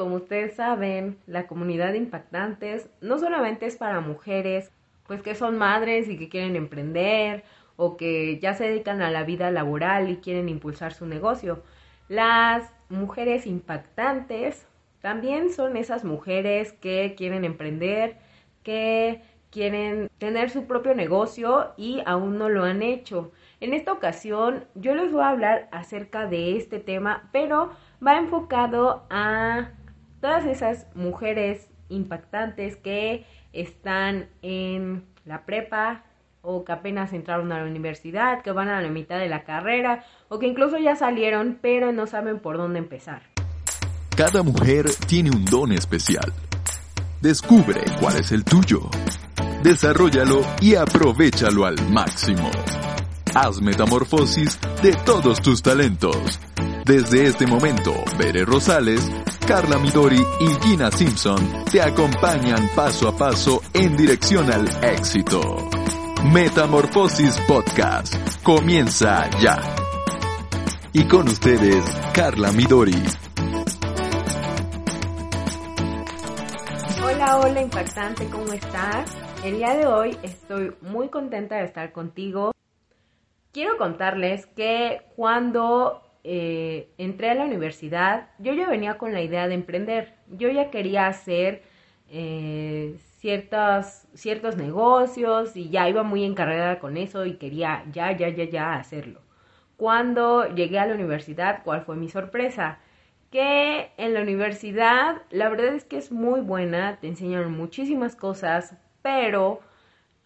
como ustedes saben, la comunidad de impactantes no solamente es para mujeres, pues que son madres y que quieren emprender o que ya se dedican a la vida laboral y quieren impulsar su negocio. Las mujeres impactantes también son esas mujeres que quieren emprender, que quieren tener su propio negocio y aún no lo han hecho. En esta ocasión yo les voy a hablar acerca de este tema, pero va enfocado a todas esas mujeres impactantes que están en la prepa o que apenas entraron a la universidad, que van a la mitad de la carrera o que incluso ya salieron pero no saben por dónde empezar. Cada mujer tiene un don especial. Descubre cuál es el tuyo. Desarrollalo y aprovechalo al máximo. Haz metamorfosis de todos tus talentos. Desde este momento, Bere Rosales, Carla Midori y Gina Simpson te acompañan paso a paso en dirección al éxito. Metamorfosis Podcast comienza ya. Y con ustedes, Carla Midori. Hola, hola impactante, ¿cómo estás? El día de hoy estoy muy contenta de estar contigo. Quiero contarles que cuando eh, entré a la universidad, yo ya venía con la idea de emprender. Yo ya quería hacer eh, ciertos, negocios y ya iba muy encargada con eso y quería ya, ya, ya, ya hacerlo. Cuando llegué a la universidad, ¿cuál fue mi sorpresa? Que en la universidad la verdad es que es muy buena, te enseñan muchísimas cosas, pero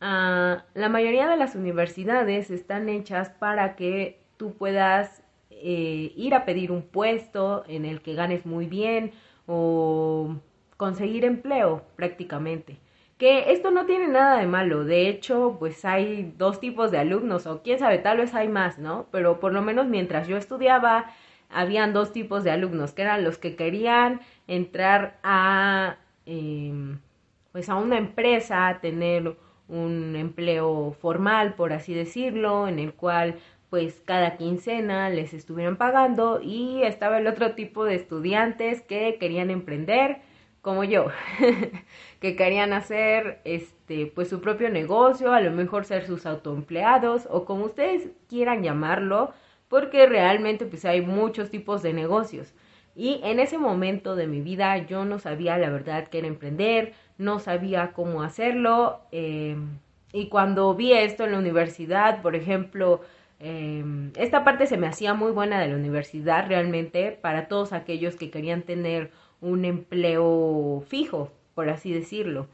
ah, la mayoría de las universidades están hechas para que tú puedas eh, ir a pedir un puesto en el que ganes muy bien o conseguir empleo prácticamente. Que esto no tiene nada de malo, de hecho, pues hay dos tipos de alumnos, o quién sabe, tal vez hay más, ¿no? Pero por lo menos mientras yo estudiaba, habían dos tipos de alumnos, que eran los que querían entrar a, em, pues a una empresa, tener un empleo formal, por así decirlo, en el cual pues cada quincena les estuvieran pagando y estaba el otro tipo de estudiantes que querían emprender como yo, que querían hacer este pues su propio negocio, a lo mejor ser sus autoempleados o como ustedes quieran llamarlo, porque realmente pues hay muchos tipos de negocios. Y en ese momento de mi vida yo no sabía la verdad que era emprender, no sabía cómo hacerlo. Em, y cuando vi esto en la universidad, por ejemplo, em, esta parte se me hacía muy buena de la universidad realmente para todos aquellos que querían tener un empleo fijo, por así decirlo.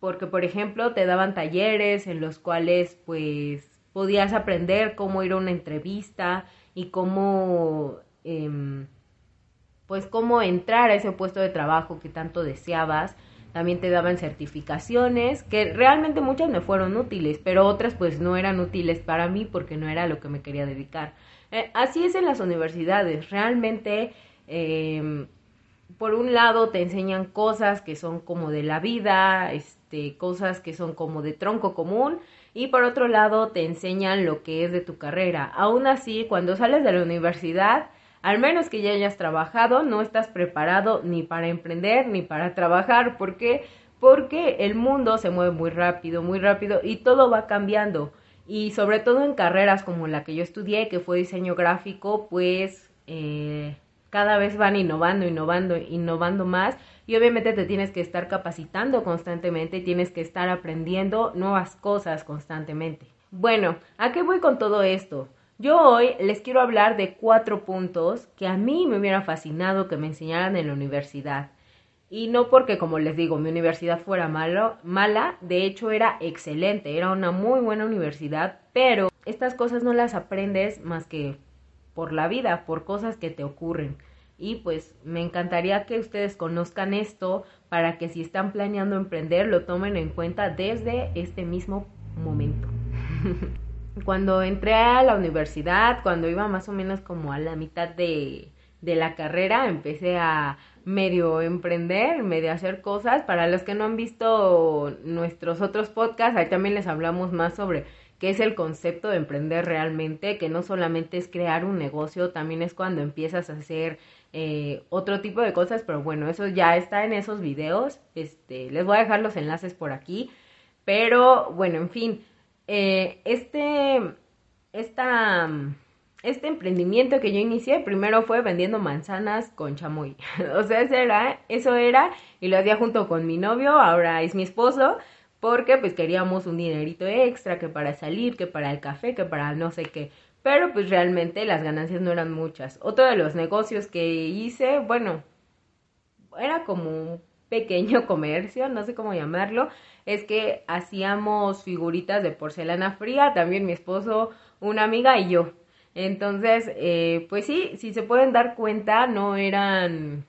Porque, por ejemplo, te daban talleres en los cuales, pues, podías aprender cómo ir a una entrevista y cómo, em, pues, cómo entrar a ese puesto de trabajo que tanto deseabas. También te daban certificaciones, que realmente muchas me fueron útiles, pero otras pues no eran útiles para mí porque no era lo que me quería dedicar. Eh, así es en las universidades, realmente eh, por un lado te enseñan cosas que son como de la vida, este, cosas que son como de tronco común, y por otro lado te enseñan lo que es de tu carrera. Aún así, cuando sales de la universidad, al menos que ya hayas trabajado, no estás preparado ni para emprender ni para trabajar. ¿Por qué? Porque el mundo se mueve muy rápido, muy rápido y todo va cambiando. Y sobre todo en carreras como la que yo estudié, que fue diseño gráfico, pues eh, cada vez van innovando, innovando, innovando más y obviamente te tienes que estar capacitando constantemente, tienes que estar aprendiendo nuevas cosas constantemente. Bueno, ¿a qué voy con todo esto? Yo hoy les quiero hablar de cuatro puntos que a mí me hubiera fascinado que me enseñaran en la universidad. Y no porque, como les digo, mi universidad fuera malo, mala, de hecho era excelente, era una muy buena universidad, pero estas cosas no las aprendes más que por la vida, por cosas que te ocurren. Y pues me encantaría que ustedes conozcan esto para que si están planeando emprender lo tomen en cuenta desde este mismo momento. cuando entré a la universidad, cuando iba más o menos como a la mitad de, de la carrera, empecé a medio emprender, medio hacer cosas. Para los que no han visto nuestros otros podcasts, ahí también les hablamos más sobre que es el concepto de emprender realmente, que no solamente es crear un negocio, también es cuando empiezas a hacer eh, otro tipo de cosas, pero bueno, eso ya está en esos videos. Este, les voy a dejar los enlaces por aquí. Pero bueno, en fin, eh, este, esta, este emprendimiento que yo inicié primero fue vendiendo manzanas con chamoy. o sea, eso era, eso era, y lo hacía junto con mi novio, ahora es mi esposo, porque pues queríamos un dinerito extra, que para salir, que para el café, que para no sé qué. Pero pues realmente las ganancias no eran muchas. Otro de los negocios que hice, bueno, era como pequeño comercio, no sé cómo llamarlo, es que hacíamos figuritas de porcelana fría, también mi esposo, una amiga y yo. Entonces, eh, pues sí, si se pueden dar cuenta, no eran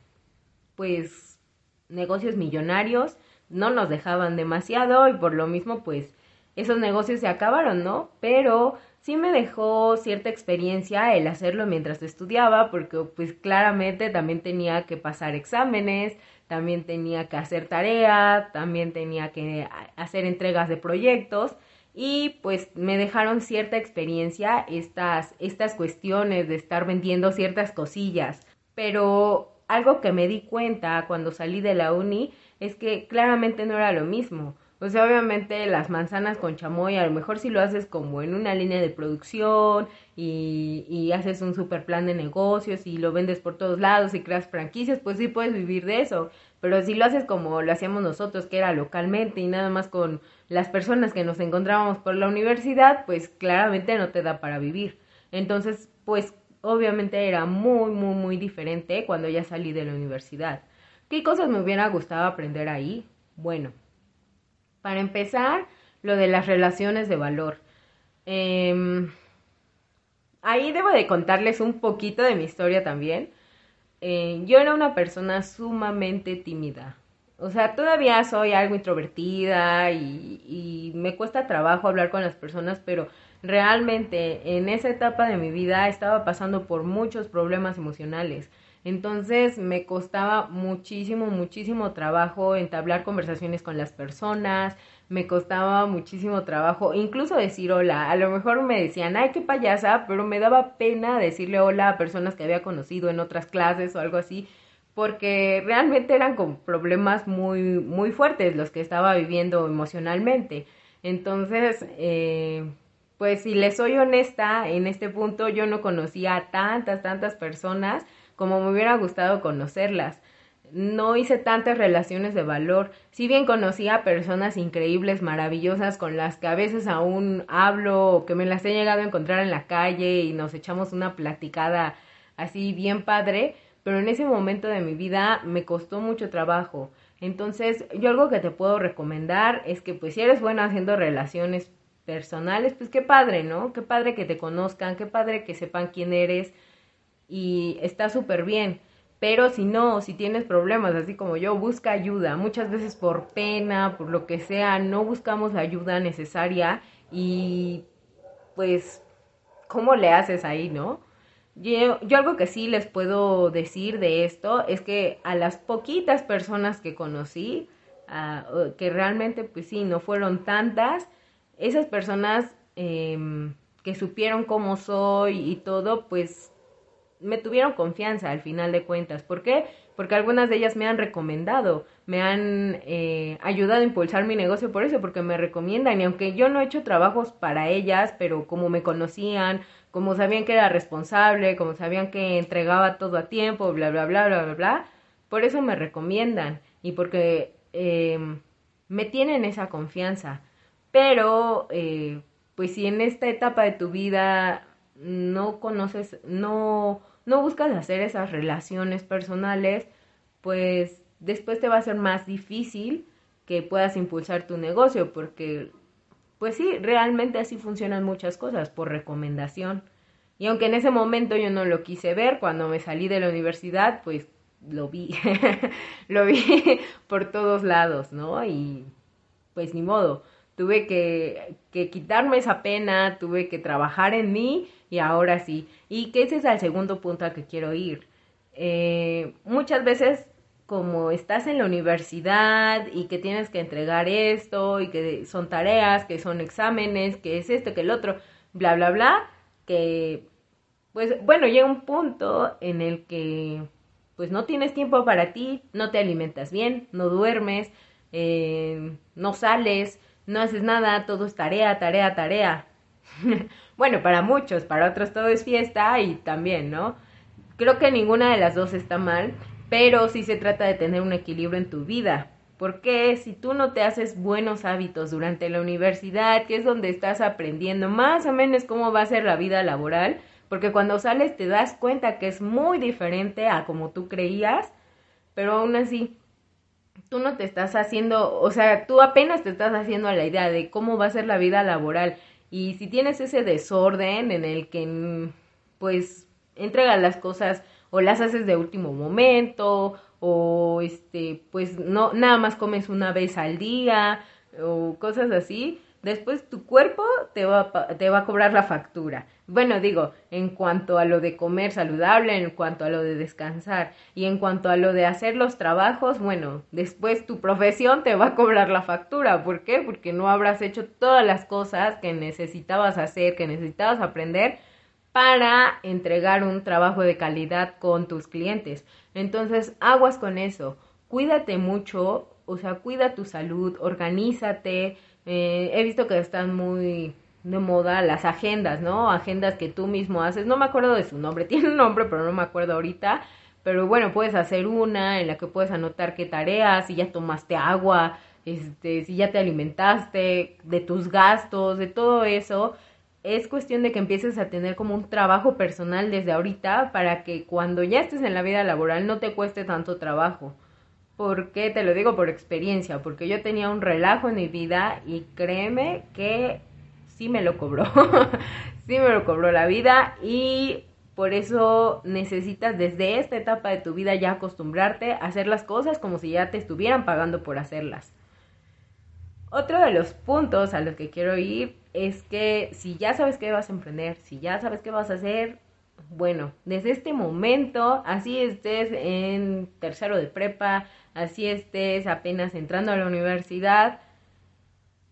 pues negocios millonarios, no nos dejaban demasiado y por lo mismo pues esos negocios se acabaron, ¿no? Pero sí me dejó cierta experiencia el hacerlo mientras estudiaba porque pues claramente también tenía que pasar exámenes, también tenía que hacer tarea, también tenía que hacer entregas de proyectos y pues me dejaron cierta experiencia estas, estas cuestiones de estar vendiendo ciertas cosillas. Pero algo que me di cuenta cuando salí de la uni es que claramente no era lo mismo. O sea, obviamente las manzanas con chamoy, a lo mejor si lo haces como en una línea de producción y, haces un super plan de negocios y lo vendes por todos lados y creas franquicias, pues sí puedes vivir de eso. Pero si lo haces como lo hacíamos nosotros, que era localmente y nada más con las personas que nos encontrábamos por la universidad, pues claramente no te da para vivir. Entonces, pues obviamente era muy, muy, muy diferente cuando ya salí de la universidad. ¿Qué cosas me hubiera gustado aprender ahí? Bueno, para empezar, lo de las relaciones de valor. Em, ahí debo de contarles un poquito de mi historia también. Eh, yo era una persona sumamente tímida. O sea, todavía soy algo introvertida y, y, me cuesta trabajo hablar con las personas, pero realmente en esa etapa de mi vida estaba pasando por muchos problemas emocionales. Entonces me costaba muchísimo, muchísimo trabajo entablar conversaciones con las personas, me costaba muchísimo trabajo, incluso decir hola. A lo mejor me decían, ay, qué payasa, pero me daba pena decirle hola a personas que había conocido en otras clases o algo así, porque realmente eran con problemas muy, muy fuertes los que estaba viviendo emocionalmente. Entonces, eh, pues si les soy honesta, en este punto yo no conocía a tantas, tantas personas como me hubiera gustado conocerlas. No hice tantas relaciones de valor. Si bien conocí a personas increíbles, maravillosas, con las que a veces aún hablo o que me las he llegado a encontrar en la calle y nos echamos una platicada así bien padre, pero en ese momento de mi vida me costó mucho trabajo. Entonces, yo algo que te puedo recomendar es que pues si eres buena haciendo relaciones personales, pues qué padre, ¿no? Qué padre que te conozcan, qué padre que sepan quién eres, y está súper bien. Pero si no, si tienes problemas, así como yo, busca ayuda. Muchas veces por pena, por lo que sea, no buscamos la ayuda necesaria y pues, ¿cómo le haces ahí, no? Yo, yo algo que sí les puedo decir de esto es que a las poquitas personas que conocí, uh, que realmente pues sí, no fueron tantas, esas personas eh, que supieron cómo soy y todo, pues me tuvieron confianza al final de cuentas. ¿Por qué? Porque algunas de ellas me han recomendado, me han eh, ayudado a impulsar mi negocio por eso, porque me recomiendan. Y aunque yo no he hecho trabajos para ellas, pero como me conocían, como sabían que era responsable, como sabían que entregaba todo a tiempo, bla, bla, bla, bla, bla, bla, por eso me recomiendan y porque eh, me tienen esa confianza. Pero, eh, pues si en esta etapa de tu vida no conoces, no no buscas hacer esas relaciones personales, pues después te va a ser más difícil que puedas impulsar tu negocio, porque pues sí, realmente así funcionan muchas cosas, por recomendación. Y aunque en ese momento yo no lo quise ver, cuando me salí de la universidad, pues lo vi, lo vi por todos lados, ¿no? Y pues ni modo, tuve que, que quitarme esa pena, tuve que trabajar en mí y ahora sí. Y que ese es el segundo punto al que quiero ir. Eh, muchas veces como estás en la universidad y que tienes que entregar esto y que son tareas, que son exámenes, que es esto, que el otro, bla, bla, bla, que pues bueno, llega un punto en el que pues no tienes tiempo para ti, no te alimentas bien, no duermes, eh, no sales, no haces nada, todo es tarea, tarea, tarea. bueno, para muchos, para otros todo es fiesta y también, ¿no? Creo que ninguna de las dos está mal, pero sí se trata de tener un equilibrio en tu vida. Porque si tú no te haces buenos hábitos durante la universidad, que es donde estás aprendiendo más o menos cómo va a ser la vida laboral, porque cuando sales te das cuenta que es muy diferente a como tú creías, pero aún así tú no te estás haciendo, o sea, tú apenas te estás haciendo la idea de cómo va a ser la vida laboral. Y si tienes ese desorden en el que, pues, entregas las cosas o las haces de último momento o este pues no nada más comes una vez al día o cosas así después tu cuerpo te va, te va a cobrar la factura. Bueno, digo, en cuanto a lo de comer saludable, en cuanto a lo de descansar y en cuanto a lo de hacer los trabajos, bueno, después tu profesión te va a cobrar la factura. ¿Por qué? Porque no habrás hecho todas las cosas que necesitabas hacer, que necesitabas aprender para entregar un trabajo de calidad con tus clientes. Entonces, aguas con eso. Cuídate mucho, o sea, cuida tu salud, organízate, eh, he visto que están muy de moda las agendas, ¿no? Agendas que tú mismo haces. No me acuerdo de su nombre, tiene un nombre, pero no me acuerdo ahorita. Pero bueno, puedes hacer una en la que puedes anotar qué tareas, si ya tomaste agua, este, si ya te alimentaste, de tus gastos, de todo eso. Es cuestión de que empieces a tener como un trabajo personal desde ahorita para que cuando ya estés en la vida laboral no te cueste tanto trabajo. ¿Por qué? Te lo digo por experiencia, porque yo tenía un relajo en mi vida y créeme que sí me lo cobró, sí me lo cobró la vida y por eso necesitas desde esta etapa de tu vida ya acostumbrarte a hacer las cosas como si ya te estuvieran pagando por hacerlas. Otro de los puntos a los que quiero ir es que si ya sabes qué vas a emprender, si ya sabes qué vas a hacer, bueno, desde este momento, así estés en tercero de prepa, así estés apenas entrando a la universidad,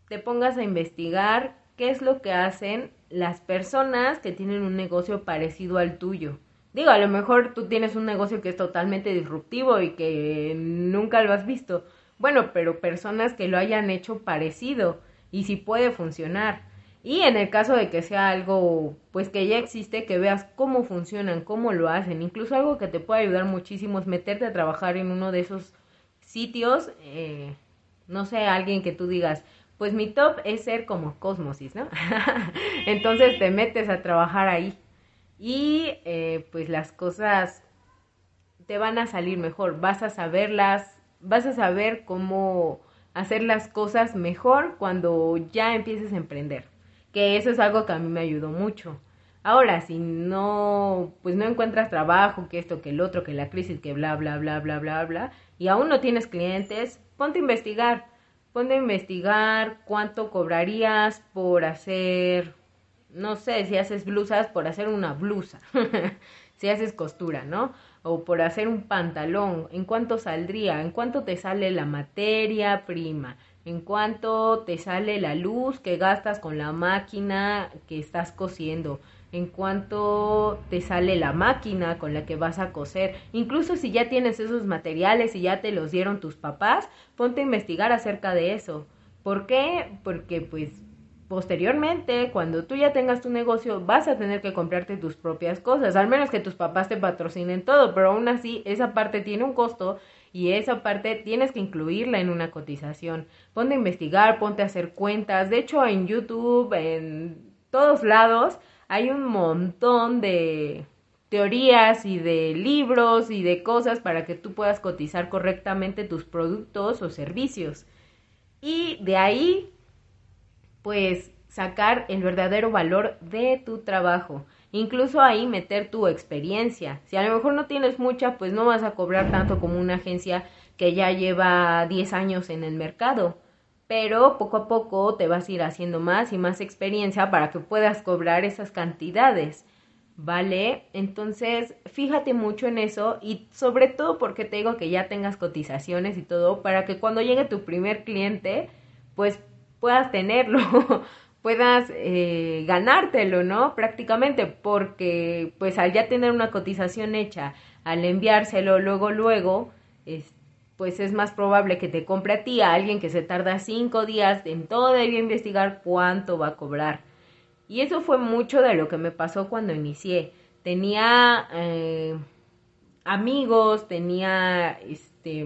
te pongas a investigar qué es lo que hacen las personas que tienen un negocio parecido al tuyo. Digo, a lo mejor tú tienes un negocio que es totalmente disruptivo y que nunca lo has visto. Bueno, pero personas que lo hayan hecho parecido y si puede funcionar. Y en el caso de que sea algo pues que ya existe, que veas cómo funcionan, cómo lo hacen, incluso algo que te puede ayudar muchísimo es meterte a trabajar en uno de esos sitios, eh, no sé, alguien que tú digas, pues mi top es ser como Cosmosis, ¿no? Entonces te metes a trabajar ahí y eh, pues las cosas te van a salir mejor, vas a saberlas, vas a saber cómo hacer las cosas mejor cuando ya empieces a emprender, que eso es algo que a mí me ayudó mucho. Ahora, si no, pues no encuentras trabajo, que esto, que el otro, que la crisis, que bla, bla, bla, bla, bla, bla, y aún no tienes clientes, ponte a investigar. Ponte a investigar cuánto cobrarías por hacer, no sé, si haces blusas, por hacer una blusa. si haces costura, ¿no? O por hacer un pantalón, ¿en cuánto saldría? ¿En cuánto te sale la materia prima? ¿En cuánto te sale la luz que gastas con la máquina que estás cosiendo? En cuánto te sale la máquina con la que vas a coser. Incluso si ya tienes esos materiales y ya te los dieron tus papás, ponte a investigar acerca de eso. ¿Por qué? Porque pues posteriormente, cuando tú ya tengas tu negocio, vas a tener que comprarte tus propias cosas, al menos que tus papás te patrocinen todo, pero aún así esa parte tiene un costo y esa parte tienes que incluirla en una cotización. Ponte a investigar, ponte a hacer cuentas. De hecho, en YouTube, en todos lados, hay un montón de teorías y de libros y de cosas para que tú puedas cotizar correctamente tus productos o servicios. Y de ahí, pues, sacar el verdadero valor de tu trabajo. Incluso ahí meter tu experiencia. Si a lo mejor no tienes mucha, pues no vas a cobrar tanto como una agencia que ya lleva 10 años en el mercado pero poco a poco te vas a ir haciendo más y más experiencia para que puedas cobrar esas cantidades. ¿Vale? Entonces, fíjate mucho en eso y sobre todo porque te digo que ya tengas cotizaciones y todo para que cuando llegue tu primer cliente, pues puedas tenerlo, puedas eh, ganártelo, ¿no? Prácticamente porque pues al ya tener una cotización hecha, al enviárselo luego, luego, pues es más probable que te compre a ti a alguien que se tarda cinco días en todavía investigar cuánto va a cobrar. Y eso fue mucho de lo que me pasó cuando inicié. Tenía eh, amigos, tenía este,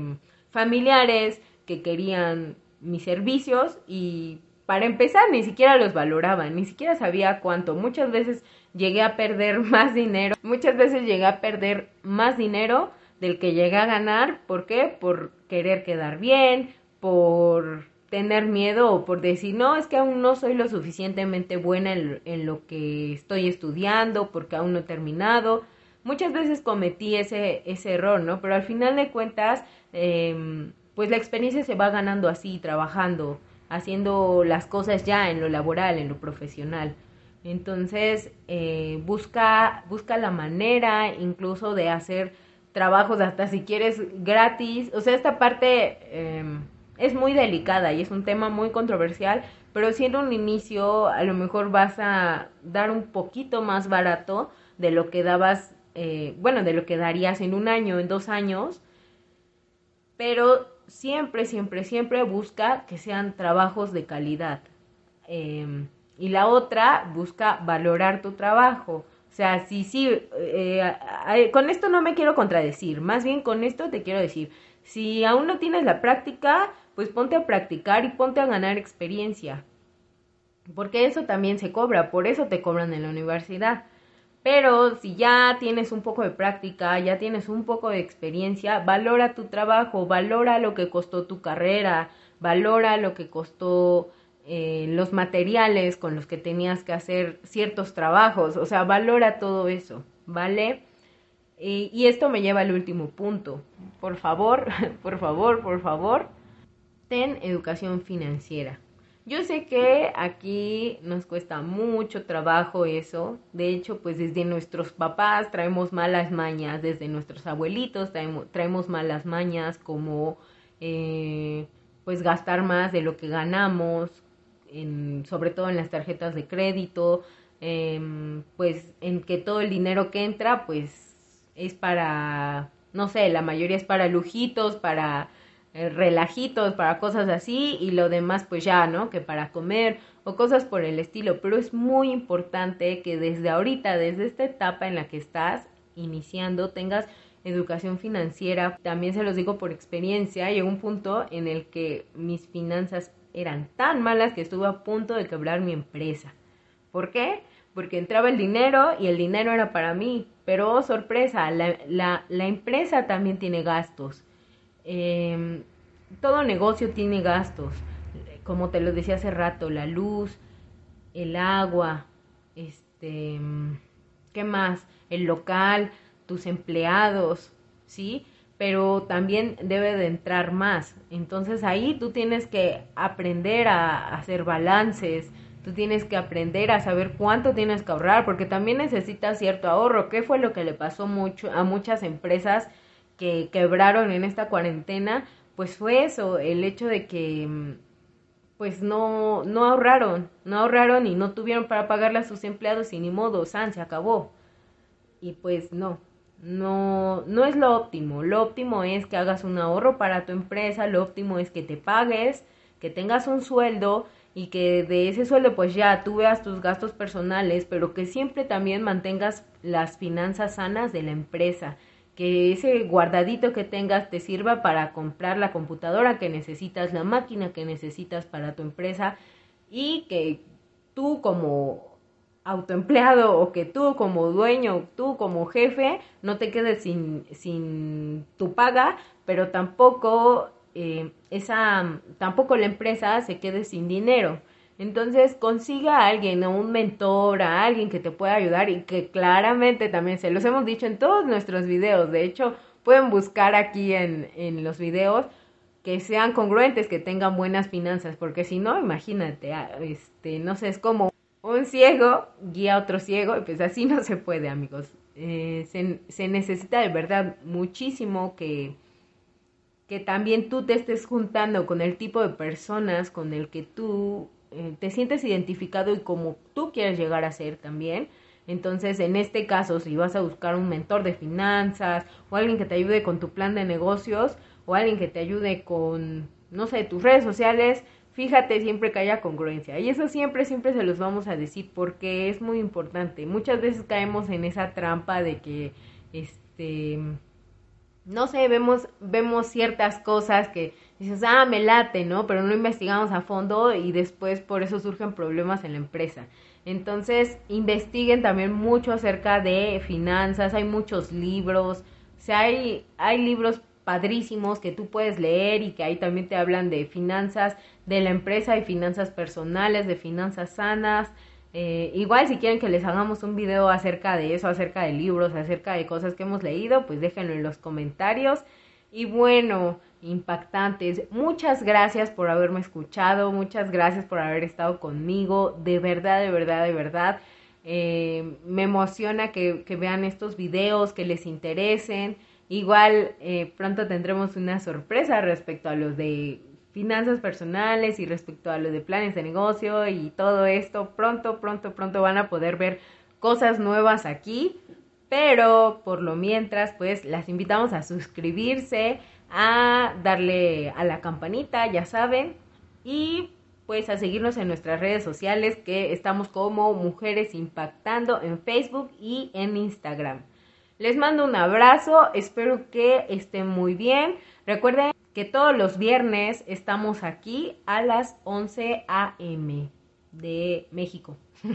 familiares que querían mis servicios y para empezar ni siquiera los valoraban, ni siquiera sabía cuánto. Muchas veces llegué a perder más dinero, muchas veces llegué a perder más dinero del que llegué a ganar. ¿Por qué? Por querer quedar bien, por tener miedo o por decir, no, es que aún no soy lo suficientemente buena en, lo que estoy estudiando, porque aún no he terminado. Muchas veces cometí ese, ese error, ¿no? Pero al final de cuentas, em, pues la experiencia se va ganando así, trabajando, haciendo las cosas ya en lo laboral, en lo profesional. Entonces, eh, busca, busca la manera incluso de hacer trabajos hasta si quieres gratis. O sea, esta parte em, es muy delicada y es un tema muy controversial, pero siendo un inicio, a lo mejor vas a dar un poquito más barato de lo que dabas, eh, bueno, de lo que darías en un año, en dos años, pero siempre, siempre, siempre busca que sean trabajos de calidad. Em, y la otra, busca valorar tu trabajo. O sea, sí, sí, eh, con esto no me quiero contradecir, más bien con esto te quiero decir, si aún no tienes la práctica, pues ponte a practicar y ponte a ganar experiencia, porque eso también se cobra, por eso te cobran en la universidad. Pero si ya tienes un poco de práctica, ya tienes un poco de experiencia, valora tu trabajo, valora lo que costó tu carrera, valora lo que costó eh, los materiales con los que tenías que hacer ciertos trabajos, o sea, valora todo eso, ¿vale? y esto me lleva al último punto. Por favor, por favor, por favor, ten educación financiera. Yo sé que aquí nos cuesta mucho trabajo eso. De hecho, pues desde nuestros papás traemos malas mañas, desde nuestros abuelitos traemos, malas mañas como eh, pues gastar más de lo que ganamos, en, sobre todo en las tarjetas de crédito, em, pues en que todo el dinero que entra pues es para, no sé, la mayoría es para lujitos, para eh, relajitos, para cosas así y lo demás pues ya, ¿no? Que para comer o cosas por el estilo. Pero es muy importante que desde ahorita, desde esta etapa en la que estás iniciando, tengas educación financiera. También se los digo por experiencia, llegó un punto en el que mis finanzas eran tan malas que estuve a punto de quebrar mi empresa. ¿Por qué? Porque entraba el dinero y el dinero era para mí. Pero, oh, sorpresa, la, la, empresa también tiene gastos eh, todo negocio tiene gastos, como te lo decía hace rato, la luz, el agua, este, ¿qué más? El local, tus empleados, ¿sí? Pero también debe de entrar más. Entonces ahí tú tienes que aprender a hacer balances, tú tienes que aprender a saber cuánto tienes que ahorrar, porque también necesitas cierto ahorro. ¿Qué fue lo que le pasó mucho a muchas empresas? que quebraron en esta cuarentena, pues fue eso, el hecho de que mm, pues no, no ahorraron, no ahorraron y no tuvieron para pagarle a sus empleados y ni modo, San, se acabó. Y pues no, no, no es lo óptimo. Lo óptimo es que hagas un ahorro para tu empresa, lo óptimo es que te pagues, que tengas un sueldo y que de ese sueldo pues ya tú veas tus gastos personales, pero que siempre también mantengas las finanzas sanas de la empresa que ese guardadito que tengas te sirva para comprar la computadora que necesitas, la máquina que necesitas para tu empresa y que tú como autoempleado o que tú como dueño, tú como jefe, no te quedes sin, sin tu paga, pero tampoco eh, esa, tampoco la empresa se quede sin dinero. Entonces consiga a alguien, a un mentor, a alguien que te pueda ayudar y que claramente también se los hemos dicho en todos nuestros videos. De hecho, pueden buscar aquí en, en los videos que sean congruentes, que tengan buenas finanzas, porque si no, imagínate, ah, este, no sé, es como un ciego guía a otro ciego, y pues así no se puede, amigos. Eh, se, necesita de verdad muchísimo que, que también tú te estés juntando con el tipo de personas con el que tú eh, te sientes identificado y como tú quieres llegar a ser también, Entonces, en este caso, si vas a buscar un mentor de finanzas o alguien que te ayude con tu plan de negocios o alguien que te ayude con, no sé, tus redes sociales, fíjate siempre que haya congruencia. Y eso siempre, siempre se los vamos a decir porque es muy importante. Muchas veces caemos en esa trampa de que, este, no sé, vemos, vemos ciertas cosas que dices, ah, me late, ¿no? Pero no investigamos a fondo y después por eso surgen problemas en la empresa. Entonces, investiguen también mucho acerca de finanzas, hay muchos libros, o sea, hay, hay libros padrísimos que tú puedes leer y que ahí también te hablan de finanzas de la empresa y finanzas personales, de finanzas sanas. Eh, igual si quieren que les hagamos un video acerca de eso, acerca de libros, acerca de cosas que hemos leído, pues déjenlo en los comentarios. Y bueno, impactantes, muchas gracias por haberme escuchado, muchas gracias por haber estado conmigo, de verdad, de verdad, de verdad. Eh, me emociona que, que vean estos videos, que les interesen. Igual eh, pronto tendremos una sorpresa respecto a los de finanzas personales y respecto a los de planes de negocio y todo esto. Pronto, pronto, pronto van a poder ver cosas nuevas aquí. Pero por lo mientras, pues las invitamos a suscribirse, a darle a la campanita, ya saben, y pues a seguirnos en nuestras redes sociales que estamos como Mujeres Impactando en Facebook y en Instagram. Les mando un abrazo, espero que estén muy bien. Recuerden que todos los viernes estamos aquí a las 11 a.m. de México.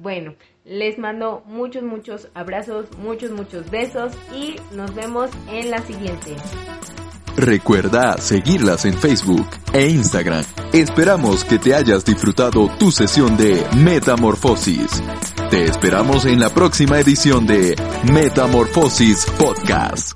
bueno, les mando muchos, muchos abrazos, muchos, muchos besos y nos vemos en la siguiente. Recuerda seguirlas en Facebook e Instagram. Esperamos que te hayas disfrutado tu sesión de Metamorfosis. Te esperamos en la próxima edición de Metamorfosis Podcast.